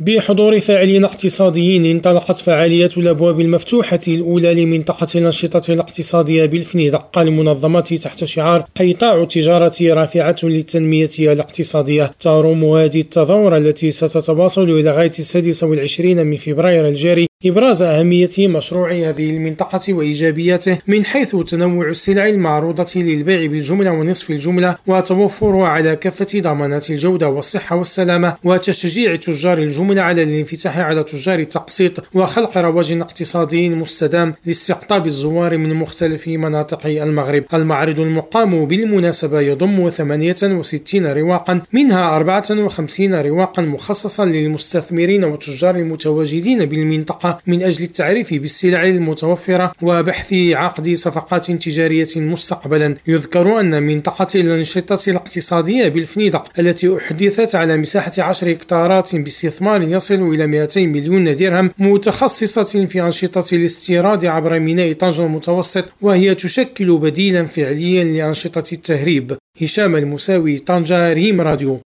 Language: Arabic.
بحضور فاعلين اقتصاديين انطلقت فعاليات الأبواب المفتوحة الأولى لمنطقة الأنشطة الاقتصادية بالفنيدق. المنظمة تحت شعار قيطاع التجارة رافعة للتنمية الاقتصادية. تروم هذه التظاهرة التي ستتواصل إلى غاية السادس والعشرين من فبراير الجاري إبراز أهمية مشروع هذه المنطقة وإيجابياته من حيث تنوع السلع المعروضة للبيع بالجملة ونصف الجملة وتوفرها على كافة ضمانات الجودة والصحة والسلامة وتشجيع تجار الجملة على الانفتاح على تجار التقسيط وخلق رواج اقتصادي مستدام لاستقطاب الزوار من مختلف مناطق المغرب. المعرض المقام بالمناسبة يضم 68 رواقا منها 54 رواقا مخصصا للمستثمرين والتجار المتواجدين بالمنطقة. من أجل التعريف بالسلع المتوفرة وبحث عقد صفقات تجارية مستقبلا. يذكر أن منطقة الأنشطة الاقتصادية بالفنيدق التي أحدثت على مساحة 10 هكتارات باستثمار يصل إلى 200 مليون درهم متخصصة في أنشطة الاستيراد عبر ميناء طنجة المتوسط وهي تشكل بديلا فعليا لأنشطة التهريب. هشام المساوي طنجة ريم راديو.